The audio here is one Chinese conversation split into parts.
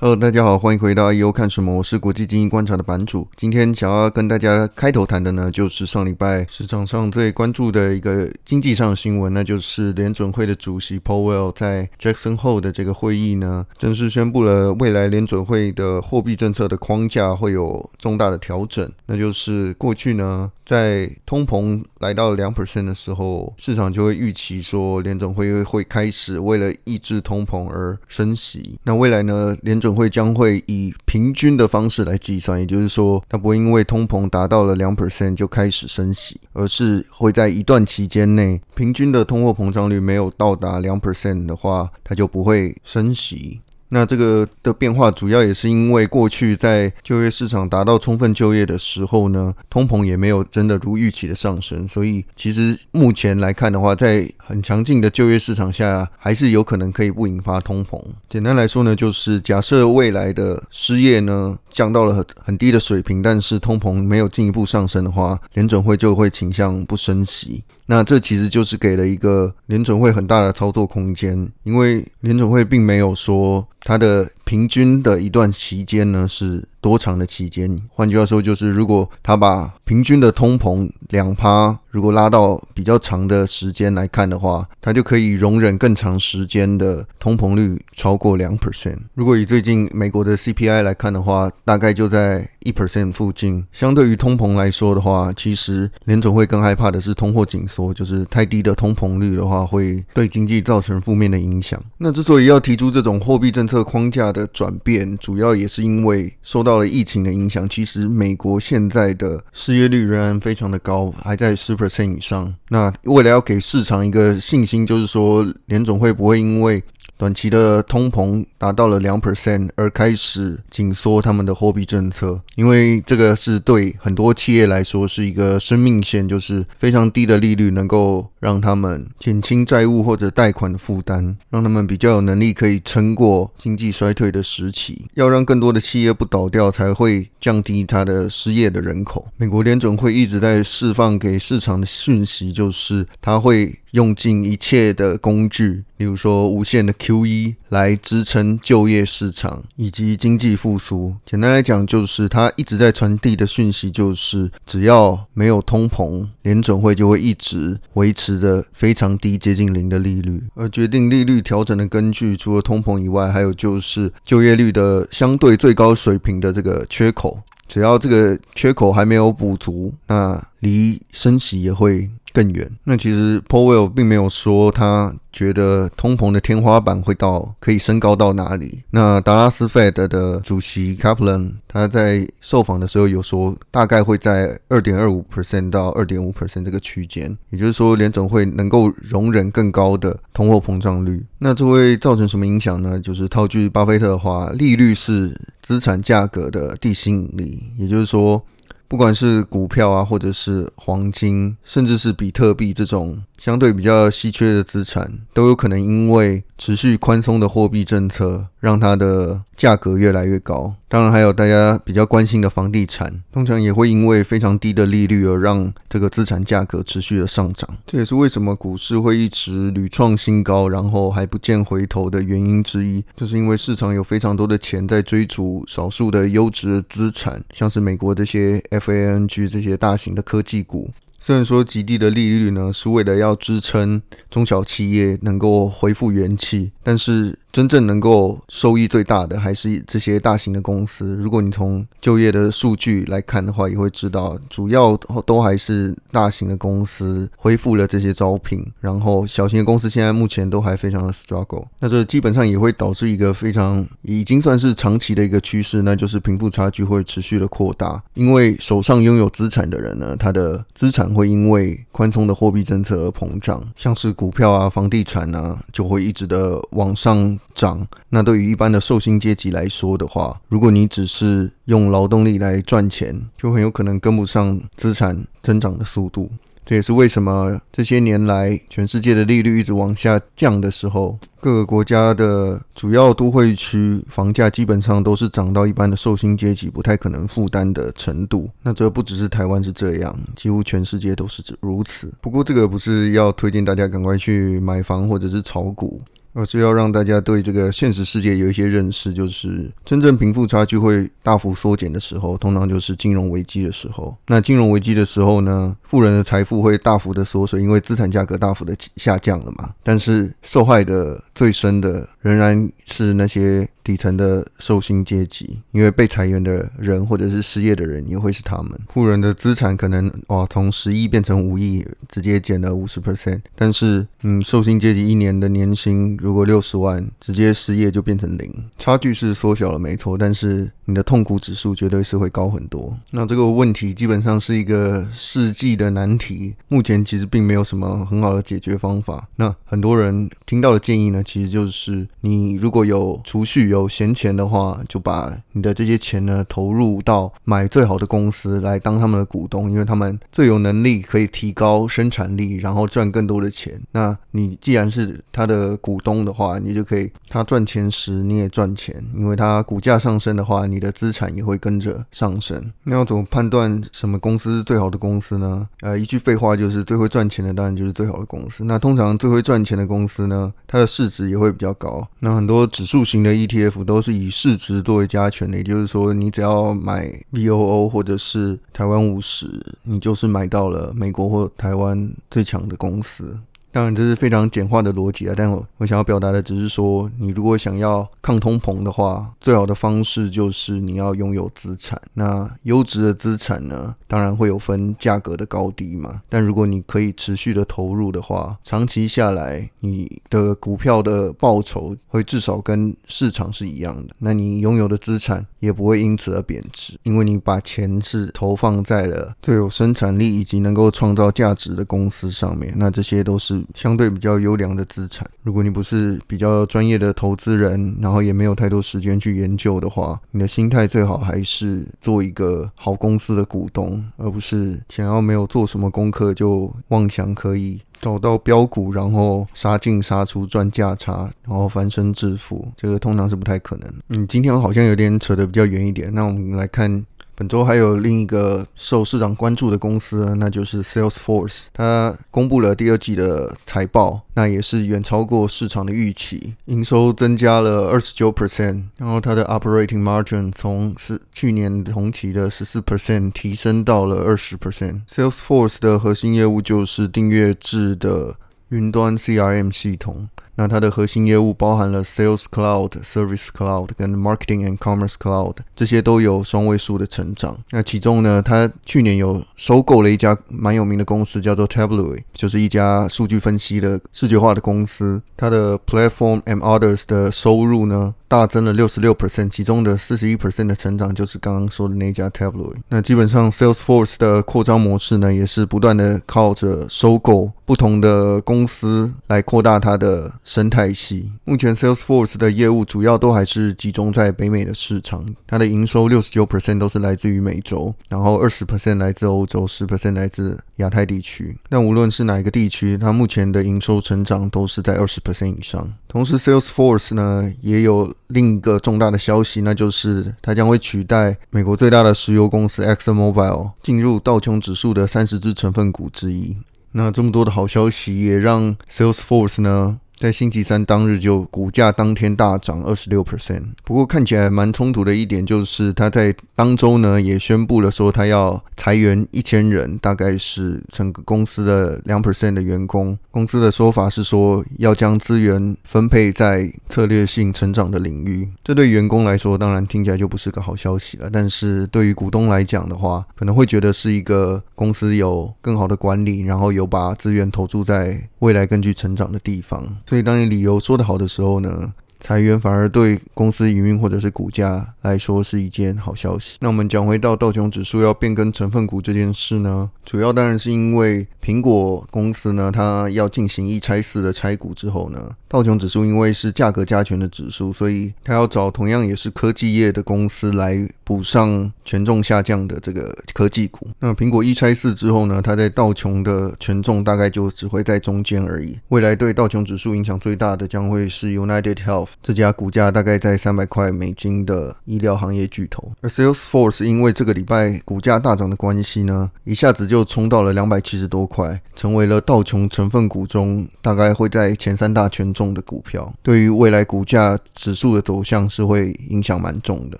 Hello，大家好，欢迎回到 IEO 看什么？我是国际经济观察的版主。今天想要跟大家开头谈的呢，就是上礼拜市场上最关注的一个经济上的新闻，那就是联准会的主席 Powell 在 Jackson Hole 的这个会议呢，正式宣布了未来联准会的货币政策的框架会有重大的调整。那就是过去呢，在通膨来到两 percent 的时候，市场就会预期说联准会会开始为了抑制通膨而升息。那未来呢，联准会将会以平均的方式来计算，也就是说，它不会因为通膨达到了两 percent 就开始升息，而是会在一段期间内，平均的通货膨胀率没有到达两 percent 的话，它就不会升息。那这个的变化主要也是因为过去在就业市场达到充分就业的时候呢，通膨也没有真的如预期的上升，所以其实目前来看的话，在很强劲的就业市场下，还是有可能可以不引发通膨。简单来说呢，就是假设未来的失业呢降到了很低的水平，但是通膨没有进一步上升的话，联准会就会倾向不升息。那这其实就是给了一个联准会很大的操作空间，因为联准会并没有说它的平均的一段期间呢是多长的期间。换句话说，就是如果他把平均的通膨两趴，如果拉到比较长的时间来看的话，他就可以容忍更长时间的通膨率超过两 percent。如果以最近美国的 CPI 来看的话，大概就在一 percent 附近。相对于通膨来说的话，其实联总会更害怕的是通货紧缩，就是太低的通膨率的话，会对经济造成负面的影响。那之所以要提出这种货币政策框架的转变，主要也是因为受到了疫情的影响。其实美国现在的失业率仍然非常的高，还在十 percent 以上。那为了要给市场一个信心，就是说联总会不会因为短期的通膨达到了两 percent，而开始紧缩他们的货币政策，因为这个是对很多企业来说是一个生命线，就是非常低的利率能够让他们减轻债务或者贷款的负担，让他们比较有能力可以撑过经济衰退的时期。要让更多的企业不倒掉，才会降低它的失业的人口。美国联准会一直在释放给市场的讯息，就是它会用尽一切的工具，例如说无限的 QE 来支撑就业市场以及经济复苏。简单来讲，就是它一直在传递的讯息，就是只要没有通膨，联准会就会一直维持着非常低、接近零的利率。而决定利率调整的根据，除了通膨以外，还有就是就业率的相对最高水平的这个缺口。只要这个缺口还没有补足，那离升息也会更远。那其实 Powell 并没有说他觉得通膨的天花板会到可以升高到哪里。那达拉斯 Fed 的主席 Kaplan 他在受访的时候有说，大概会在二点二五 percent 到二点五 percent 这个区间。也就是说，联总会能够容忍更高的通货膨胀率。那这会造成什么影响呢？就是套句巴菲特的话，利率是资产价格的地心引力。也就是说，不管是股票啊，或者是黄金，甚至是比特币这种相对比较稀缺的资产，都有可能因为持续宽松的货币政策，让它的价格越来越高。当然，还有大家比较关心的房地产，通常也会因为非常低的利率而让这个资产价格持续的上涨。这也是为什么股市会一直屡创新高，然后还不见回头的原因之一。就是因为市场有非常多的钱在追逐少数的优质的资产，像是美国这些 FANG 这些大型的科技股。虽然说极低的利率呢，是为了要支撑中小企业能够恢复元气，但是。真正能够收益最大的还是这些大型的公司。如果你从就业的数据来看的话，也会知道，主要都还是大型的公司恢复了这些招聘，然后小型的公司现在目前都还非常的 struggle。那这基本上也会导致一个非常已经算是长期的一个趋势，那就是贫富差距会持续的扩大。因为手上拥有资产的人呢，他的资产会因为宽松的货币政策而膨胀，像是股票啊、房地产啊，就会一直的往上。涨，那对于一般的受薪阶级来说的话，如果你只是用劳动力来赚钱，就很有可能跟不上资产增长的速度。这也是为什么这些年来全世界的利率一直往下降的时候，各个国家的主要都会区房价基本上都是涨到一般的受薪阶级不太可能负担的程度。那这不只是台湾是这样，几乎全世界都是如此。不过这个不是要推荐大家赶快去买房或者是炒股。而是要让大家对这个现实世界有一些认识，就是真正贫富差距会大幅缩减的时候，通常就是金融危机的时候。那金融危机的时候呢，富人的财富会大幅的缩水，因为资产价格大幅的下降了嘛。但是受害的最深的仍然是那些。底层的受薪阶级，因为被裁员的人或者是失业的人也会是他们。富人的资产可能哇，从十亿变成五亿，直接减了五十 percent。但是，嗯，受薪阶级一年的年薪如果六十万，直接失业就变成零，差距是缩小了没错，但是你的痛苦指数绝对是会高很多。那这个问题基本上是一个世纪的难题，目前其实并没有什么很好的解决方法。那很多人听到的建议呢，其实就是你如果有储蓄有闲钱的话，就把你的这些钱呢投入到买最好的公司来当他们的股东，因为他们最有能力可以提高生产力，然后赚更多的钱。那你既然是他的股东中的话，你就可以他赚钱时你也赚钱，因为他股价上升的话，你的资产也会跟着上升。那要怎么判断什么公司是最好的公司呢？呃，一句废话就是最会赚钱的当然就是最好的公司。那通常最会赚钱的公司呢，它的市值也会比较高。那很多指数型的 ETF。都是以市值作为加权的，也就是说，你只要买 VOO 或者是台湾五十，你就是买到了美国或台湾最强的公司。当然，这是非常简化的逻辑啊，但我我想要表达的只是说，你如果想要抗通膨的话，最好的方式就是你要拥有资产。那优质的资产呢，当然会有分价格的高低嘛。但如果你可以持续的投入的话，长期下来，你的股票的报酬会至少跟市场是一样的。那你拥有的资产也不会因此而贬值，因为你把钱是投放在了最有生产力以及能够创造价值的公司上面。那这些都是。相对比较优良的资产，如果你不是比较专业的投资人，然后也没有太多时间去研究的话，你的心态最好还是做一个好公司的股东，而不是想要没有做什么功课就妄想可以找到标股，然后杀进杀出赚价差，然后翻身致富。这个通常是不太可能。嗯，今天好像有点扯得比较远一点，那我们来看。本周还有另一个受市场关注的公司，那就是 Salesforce。它公布了第二季的财报，那也是远超过市场的预期，营收增加了二十九 percent，然后它的 operating margin 从是去年同期的十四 percent 提升到了二十 percent。Salesforce 的核心业务就是订阅制的云端 CRM 系统。那它的核心业务包含了 Sales Cloud、Service Cloud 跟 Marketing and Commerce Cloud，这些都有双位数的成长。那其中呢，它去年有收购了一家蛮有名的公司，叫做 Tableau，就是一家数据分析的视觉化的公司。它的 Platform and Others 的收入呢，大增了六十六 percent，其中的四十一 percent 的成长就是刚刚说的那家 Tableau。那基本上 Salesforce 的扩张模式呢，也是不断的靠着收购不同的公司来扩大它的。生态系目前 Salesforce 的业务主要都还是集中在北美的市场，它的营收六十九 percent 都是来自于美洲，然后二十 percent 来自欧洲，十 percent 来自亚太地区。但无论是哪一个地区，它目前的营收成长都是在二十 percent 以上。同时，Salesforce 呢也有另一个重大的消息，那就是它将会取代美国最大的石油公司 ExxonMobil 进入道琼指数的三十只成分股之一。那这么多的好消息，也让 Salesforce 呢。在星期三当日就股价当天大涨二十六 percent，不过看起来蛮冲突的一点就是，他在当周呢也宣布了说他要裁员一千人，大概是整个公司的两 percent 的员工。公司的说法是说要将资源分配在策略性成长的领域，这对员工来说当然听起来就不是个好消息了，但是对于股东来讲的话，可能会觉得是一个公司有更好的管理，然后有把资源投注在未来更具成长的地方。所以，当你理由说得好的时候呢，裁员反而对公司营运或者是股价来说是一件好消息。那我们讲回到道琼指数要变更成分股这件事呢，主要当然是因为苹果公司呢，它要进行一拆四的拆股之后呢。道琼指数因为是价格加权的指数，所以它要找同样也是科技业的公司来补上权重下降的这个科技股。那苹果一拆四之后呢，它在道琼的权重大概就只会在中间而已。未来对道琼指数影响最大的将会是 United Health，这家股价大概在三百块美金的医疗行业巨头。而 Salesforce 因为这个礼拜股价大涨的关系呢，一下子就冲到了两百七十多块，成为了道琼成分股中大概会在前三大权重的股票。对于未来股价指数的走向是会影响蛮重的。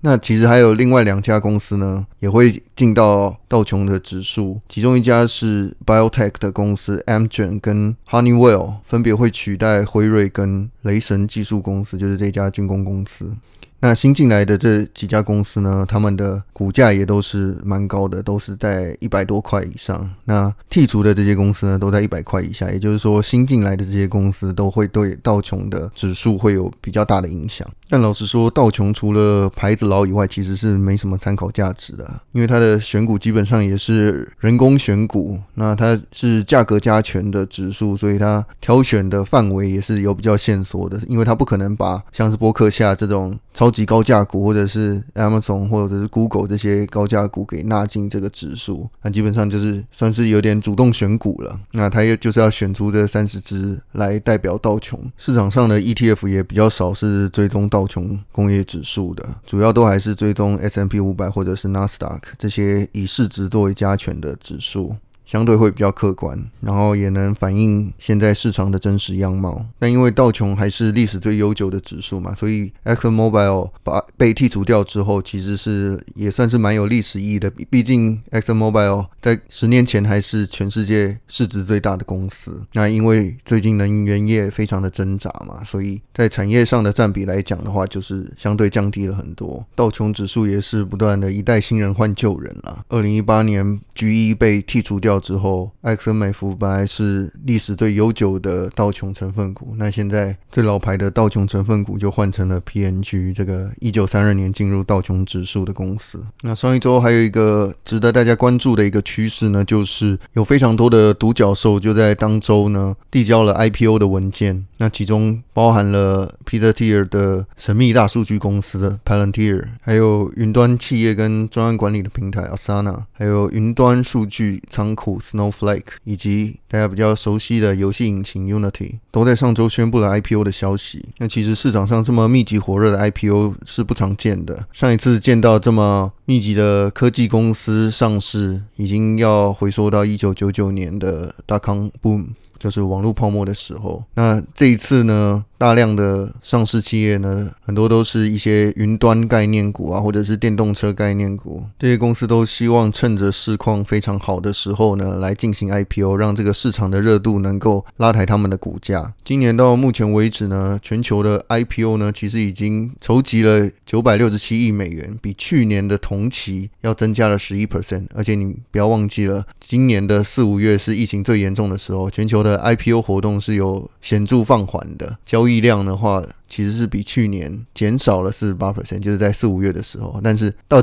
那其实还有另外两家公司呢，也会进到道琼的指数，其中一家是 Biotech 的公司 Amgen 跟 Honeywell，分别会取代辉瑞跟雷神技术公司，就是这家军工公司。那新进来的这几家公司呢，他们的股价也都是蛮高的，都是在一百多块以上。那剔除的这些公司呢，都在一百块以下。也就是说，新进来的这些公司都会对道琼的指数会有比较大的影响。但老实说，道琼除了牌子老以外，其实是没什么参考价值的，因为它的选股基本上也是人工选股，那它是价格加权的指数，所以它挑选的范围也是有比较限缩的，因为它不可能把像是波克夏这种超超级高价股，或者是 Amazon 或者是 Google 这些高价股给纳进这个指数，那基本上就是算是有点主动选股了。那它也就是要选出这三十只来代表道琼市场上的 ETF 也比较少，是追踪道。琼工业指数的主要都还是追踪 S&P 五百或者是 Nasdaq 这些以市值作为加权的指数。相对会比较客观，然后也能反映现在市场的真实样貌。但因为道琼还是历史最悠久的指数嘛，所以 ExxonMobil 把被剔除掉之后，其实是也算是蛮有历史意义的。毕竟 ExxonMobil 在十年前还是全世界市值最大的公司。那因为最近能源业非常的挣扎嘛，所以在产业上的占比来讲的话，就是相对降低了很多。道琼指数也是不断的一代新人换旧人了。二零一八年 GE 被剔除掉。之后，埃克森美孚本来是历史最悠久的道琼成分股，那现在最老牌的道琼成分股就换成了 PNG，这个一九三二年进入道琼指数的公司。那上一周还有一个值得大家关注的一个趋势呢，就是有非常多的独角兽就在当周呢递交了 IPO 的文件，那其中包含了 Peter Thiel 的神秘大数据公司的 Palantir，还有云端企业跟专案管理的平台 Asana，还有云端数据仓库。Snowflake 以及大家比较熟悉的游戏引擎 Unity 都在上周宣布了 IPO 的消息。那其实市场上这么密集火热的 IPO 是不常见的。上一次见到这么密集的科技公司上市，已经要回溯到一九九九年的 Dotcom Boom，就是网络泡沫的时候。那这一次呢？大量的上市企业呢，很多都是一些云端概念股啊，或者是电动车概念股。这些公司都希望趁着市况非常好的时候呢，来进行 IPO，让这个市场的热度能够拉抬他们的股价。今年到目前为止呢，全球的 IPO 呢，其实已经筹集了九百六十七亿美元，比去年的同期要增加了十一 percent。而且你不要忘记了，今年的四五月是疫情最严重的时候，全球的 IPO 活动是有显著放缓的交易。力量的话，其实是比去年减少了四十八 percent，就是在四五月的时候，但是到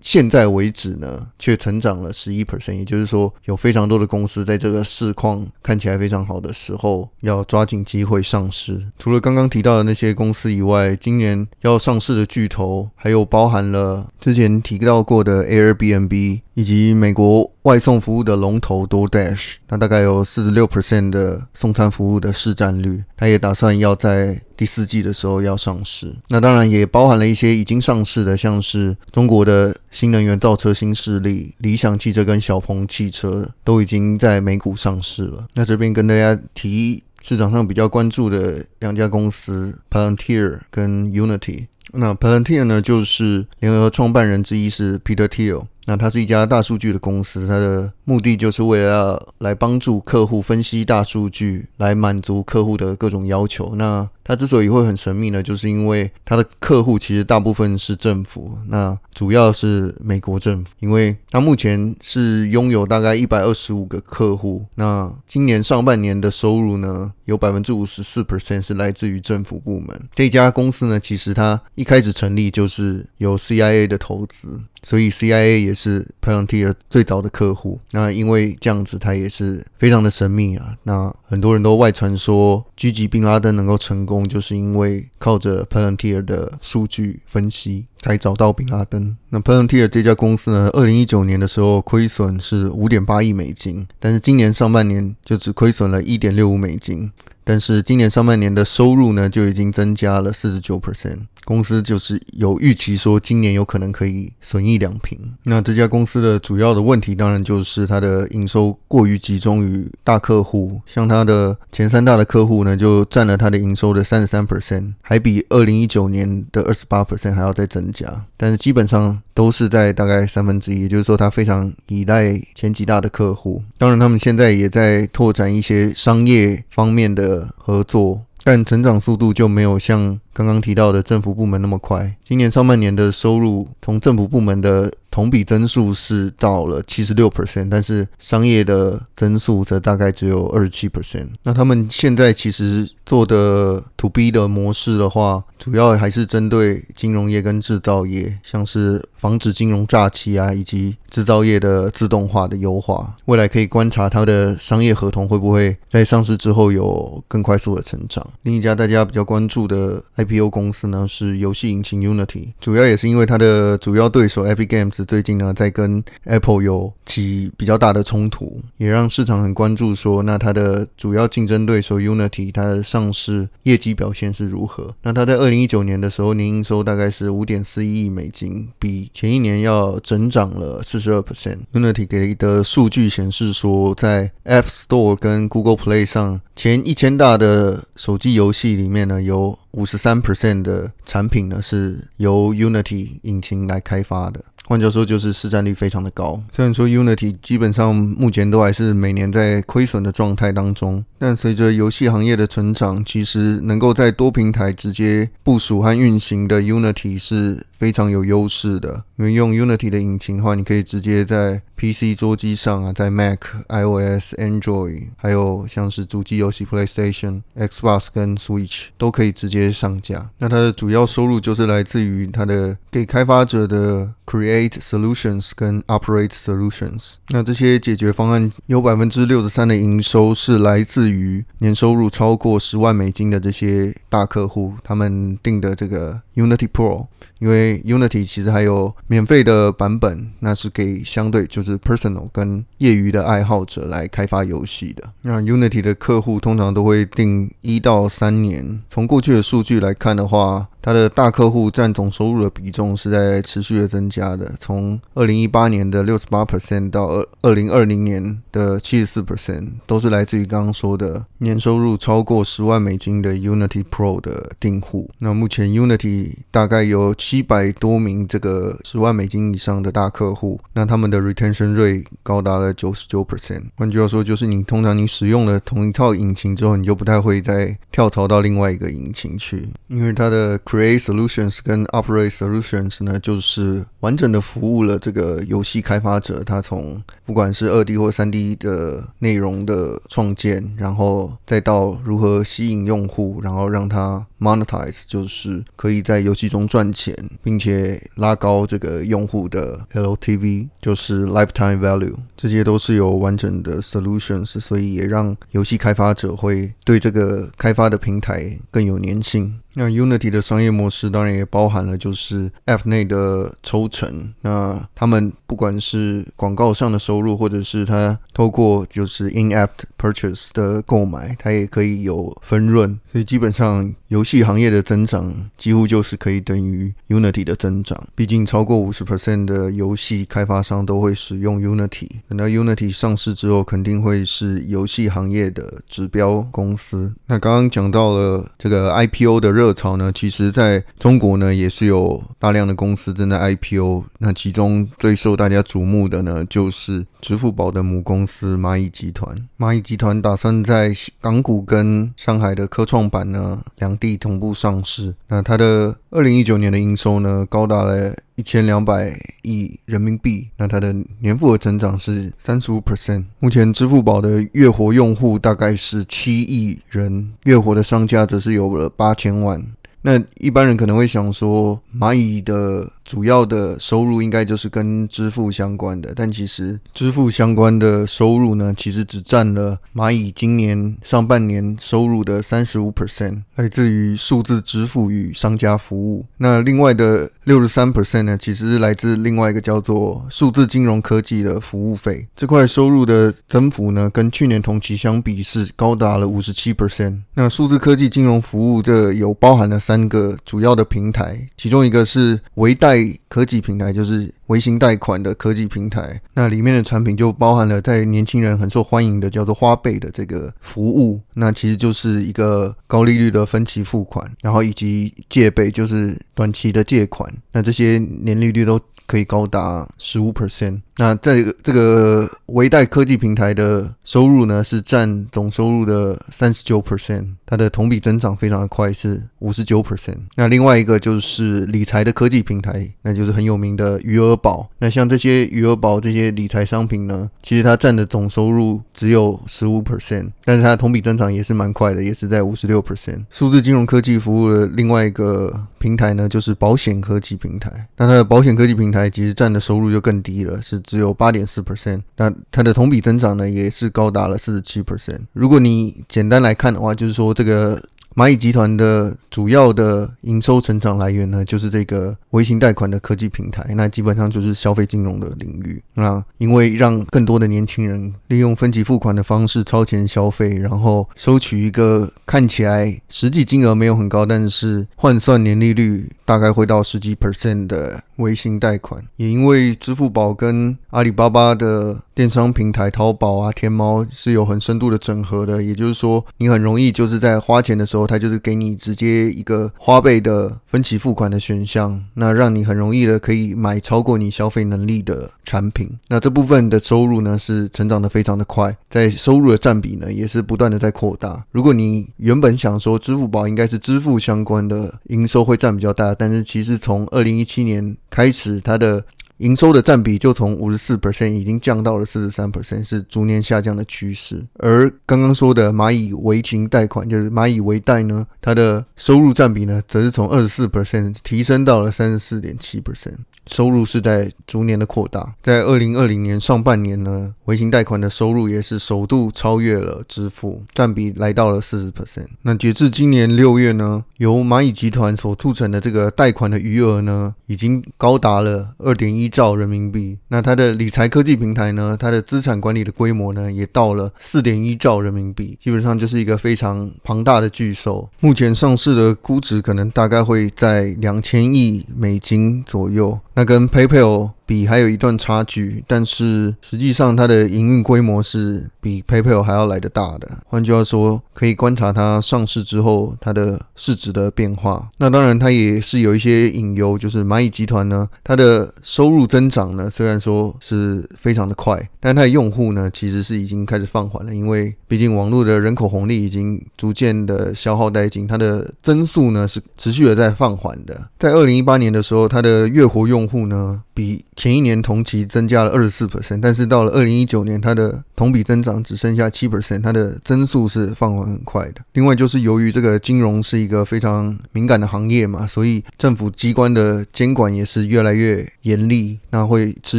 现在为止呢，却成长了十一 percent，也就是说，有非常多的公司在这个市况看起来非常好的时候，要抓紧机会上市。除了刚刚提到的那些公司以外，今年要上市的巨头，还有包含了之前提到过的 Airbnb，以及美国外送服务的龙头 DoorDash，它大概有四十六 percent 的送餐服务的市占率，它也打算要在第四季的时候要上市，那当然也包含了一些已经上市的，像是中国的新能源造车新势力理想汽车跟小鹏汽车都已经在美股上市了。那这边跟大家提市场上比较关注的两家公司，Palantir 跟 Unity。那 Palantir 呢，就是联合创办人之一是 Peter Thiel。那它是一家大数据的公司，它的目的就是为了来帮助客户分析大数据，来满足客户的各种要求。那它之所以会很神秘呢，就是因为它的客户其实大部分是政府，那主要是美国政府，因为它目前是拥有大概一百二十五个客户。那今年上半年的收入呢，有百分之五十四 percent 是来自于政府部门。这家公司呢，其实它一开始成立就是有 CIA 的投资。所以 CIA 也是 Palantir 最早的客户。那因为这样子，它也是非常的神秘啊。那很多人都外传说，狙击宾拉登能够成功，就是因为靠着 Palantir 的数据分析。才找到宾拉登。那 Palantir 这家公司呢，二零一九年的时候亏损是五点八亿美金，但是今年上半年就只亏损了一点六五美金。但是今年上半年的收入呢，就已经增加了四十九 percent。公司就是有预期说，今年有可能可以损益两平。那这家公司的主要的问题，当然就是它的营收过于集中于大客户，像它的前三大的客户呢，就占了它的营收的三十三 percent，还比二零一九年的二十八 percent 还要再增加。但是基本上都是在大概三分之一，也就是说，它非常依赖前几大的客户。当然，他们现在也在拓展一些商业方面的合作。但成长速度就没有像刚刚提到的政府部门那么快。今年上半年的收入从政府部门的同比增速是到了七十六 percent，但是商业的增速则大概只有二十七 percent。那他们现在其实做的 To B 的模式的话，主要还是针对金融业跟制造业，像是防止金融诈欺啊，以及制造业的自动化的优化。未来可以观察它的商业合同会不会在上市之后有更快速的成长。另一家大家比较关注的 IPO 公司呢，是游戏引擎 Unity，主要也是因为它的主要对手 Epic Games。最近呢，在跟 Apple 有起比较大的冲突，也让市场很关注。说，那它的主要竞争对手 Unity，它的上市业绩表现是如何？那它在二零一九年的时候，年营收大概是五点四一亿美金，比前一年要增长了四十二 percent。Unity 给的数据显示说，在 App Store 跟 Google Play 上，前一千大的手机游戏里面呢，有五十三 percent 的产品呢是由 Unity 引擎来开发的。换句话说，就是市占率非常的高。虽然说 Unity 基本上目前都还是每年在亏损的状态当中，但随着游戏行业的成长，其实能够在多平台直接部署和运行的 Unity 是非常有优势的。因为用 Unity 的引擎的话，你可以直接在 PC 桌机上啊，在 Mac、iOS、Android，还有像是主机游戏 PlayStation、Xbox 跟 Switch 都可以直接上架。那它的主要收入就是来自于它的给开发者的 Create Solutions 跟 Operate Solutions。那这些解决方案有百分之六十三的营收是来自于年收入超过十万美金的这些大客户，他们订的这个 Unity Pro。因为 Unity 其实还有免费的版本，那是给相对就是 personal 跟业余的爱好者来开发游戏的。那 Unity 的客户通常都会定一到三年。从过去的数据来看的话，它的大客户占总收入的比重是在持续的增加的，从二零一八年的六十八 percent 到二二零二零年的七十四 percent，都是来自于刚刚说的年收入超过十万美金的 Unity Pro 的订户。那目前 Unity 大概有七百多名这个十万美金以上的大客户，那他们的 retention rate 高达了九十九 percent。换句话说，就是你通常你使用了同一套引擎之后，你就不太会再跳槽到另外一个引擎去，因为它的。Create Solutions 跟 Operate Solutions 呢，就是完整的服务了这个游戏开发者。他从不管是二 D 或三 D 的内容的创建，然后再到如何吸引用户，然后让他 Monetize，就是可以在游戏中赚钱，并且拉高这个用户的 LTV，就是 Lifetime Value，这些都是有完整的 Solutions，所以也让游戏开发者会对这个开发的平台更有粘性。那 Unity 的商业模式当然也包含了就是 App 内的抽成。那他们不管是广告上的收入，或者是他透过就是 In-App Purchase 的购买，他也可以有分润。所以基本上游戏行业的增长几乎就是可以等于 Unity 的增长。毕竟超过五十 percent 的游戏开发商都会使用 Unity。等到 Unity 上市之后，肯定会是游戏行业的指标公司。那刚刚讲到了这个 IPO 的。热潮呢，其实在中国呢也是有大量的公司正在 IPO。那其中最受大家瞩目的呢，就是支付宝的母公司蚂蚁集团。蚂蚁集团打算在港股跟上海的科创板呢两地同步上市。那它的二零一九年的营收呢，高达了一千两百亿人民币。那它的年复合增长是三十五 percent。目前支付宝的月活用户大概是七亿人，月活的商家则是有了八千万。那一般人可能会想说，蚂蚁的主要的收入应该就是跟支付相关的，但其实支付相关的收入呢，其实只占了蚂蚁今年上半年收入的三十五 percent，来自于数字支付与商家服务。那另外的六十三 percent 呢，其实是来自另外一个叫做数字金融科技的服务费。这块收入的增幅呢，跟去年同期相比是高达了五十七 percent。那数字科技金融服务这有包含了三。三个主要的平台，其中一个是微贷科技平台，就是微型贷款的科技平台。那里面的产品就包含了在年轻人很受欢迎的叫做花呗的这个服务。那其实就是一个高利率的分期付款，然后以及借呗，就是短期的借款。那这些年利率都可以高达十五 percent。那在这个微贷科技平台的收入呢，是占总收入的三十九 percent，它的同比增长非常的快，是五十九 percent。那另外一个就是理财的科技平台，那就是很有名的余额宝。那像这些余额宝这些理财商品呢，其实它占的总收入只有十五 percent，但是它同比增长也是蛮快的，也是在五十六 percent。数字金融科技服务的另外一个平台呢，就是保险科技平台。那它的保险科技平台其实占的收入就更低了，是。只有八点四 percent，那它的同比增长呢，也是高达了四十七 percent。如果你简单来看的话，就是说这个。蚂蚁集团的主要的营收成长来源呢，就是这个微型贷款的科技平台，那基本上就是消费金融的领域。那因为让更多的年轻人利用分期付款的方式超前消费，然后收取一个看起来实际金额没有很高，但是换算年利率大概会到十几 percent 的微型贷款。也因为支付宝跟阿里巴巴的电商平台淘宝啊、天猫是有很深度的整合的，也就是说，你很容易就是在花钱的时候，它就是给你直接一个花呗的分期付款的选项，那让你很容易的可以买超过你消费能力的产品。那这部分的收入呢，是成长的非常的快，在收入的占比呢，也是不断的在扩大。如果你原本想说支付宝应该是支付相关的营收会占比较大，但是其实从二零一七年开始，它的营收的占比就从五十四 percent 已经降到了四十三 percent，是逐年下降的趋势。而刚刚说的蚂蚁微型贷款，就是蚂蚁微贷呢，它的收入占比呢，则是从二十四 percent 提升到了三十四点七 percent。收入是在逐年的扩大，在二零二零年上半年呢，微型贷款的收入也是首度超越了支付，占比来到了四十 percent。那截至今年六月呢，由蚂蚁集团所促成的这个贷款的余额呢，已经高达了二点一兆人民币。那它的理财科技平台呢，它的资产管理的规模呢，也到了四点一兆人民币，基本上就是一个非常庞大的巨兽。目前上市的估值可能大概会在两千亿美金左右。那跟佩佩哦比还有一段差距，但是实际上它的营运规模是比 PayPal 还要来得大的。换句话说，可以观察它上市之后它的市值的变化。那当然，它也是有一些隐忧，就是蚂蚁集团呢，它的收入增长呢，虽然说是非常的快，但它的用户呢，其实是已经开始放缓了，因为毕竟网络的人口红利已经逐渐的消耗殆尽，它的增速呢是持续的在放缓的。在二零一八年的时候，它的月活用户呢，比前一年同期增加了二十四%，但是到了二零一九年，它的同比增长只剩下七 percent，它的增速是放缓很快的。另外就是由于这个金融是一个非常敏感的行业嘛，所以政府机关的监管也是越来越严厉，那会持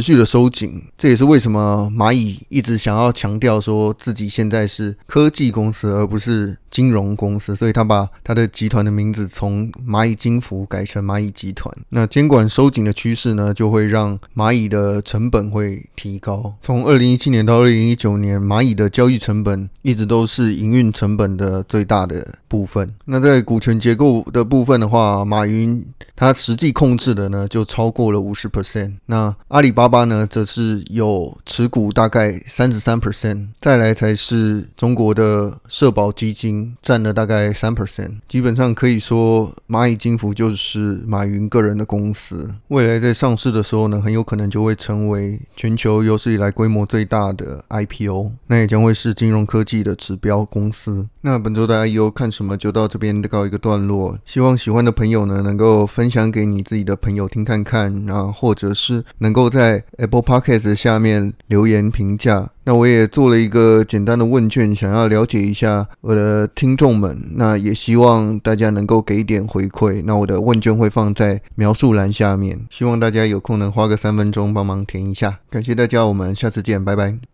续的收紧。这也是为什么蚂蚁一直想要强调说自己现在是科技公司，而不是金融公司，所以他把他的集团的名字从蚂蚁金服改成蚂蚁集团。那监管收紧的趋势呢，就会让蚂蚁的成本会提高。从二零一七年到二零一九年，蚂蚁的交易成本一直都是营运成本的最大的部分。那在股权结构的部分的话，马云他实际控制的呢就超过了五十 percent。那阿里巴巴呢，则是有持股大概三十三 percent。再来才是中国的社保基金占了大概三 percent。基本上可以说，蚂蚁金服就是马云个人的公司。未来在上市的时候呢，很有可能就会成为全球有史以来规模最大的 IP 有那也将会是金融科技的指标公司。那本周的 IEO 看什么就到这边告一个段落，希望喜欢的朋友呢能够分享给你自己的朋友听看看，啊，或者是能够在 Apple Podcast 下面留言评价。那我也做了一个简单的问卷，想要了解一下我的听众们。那也希望大家能够给一点回馈。那我的问卷会放在描述栏下面，希望大家有空能花个三分钟帮忙填一下。感谢大家，我们下次见，拜拜。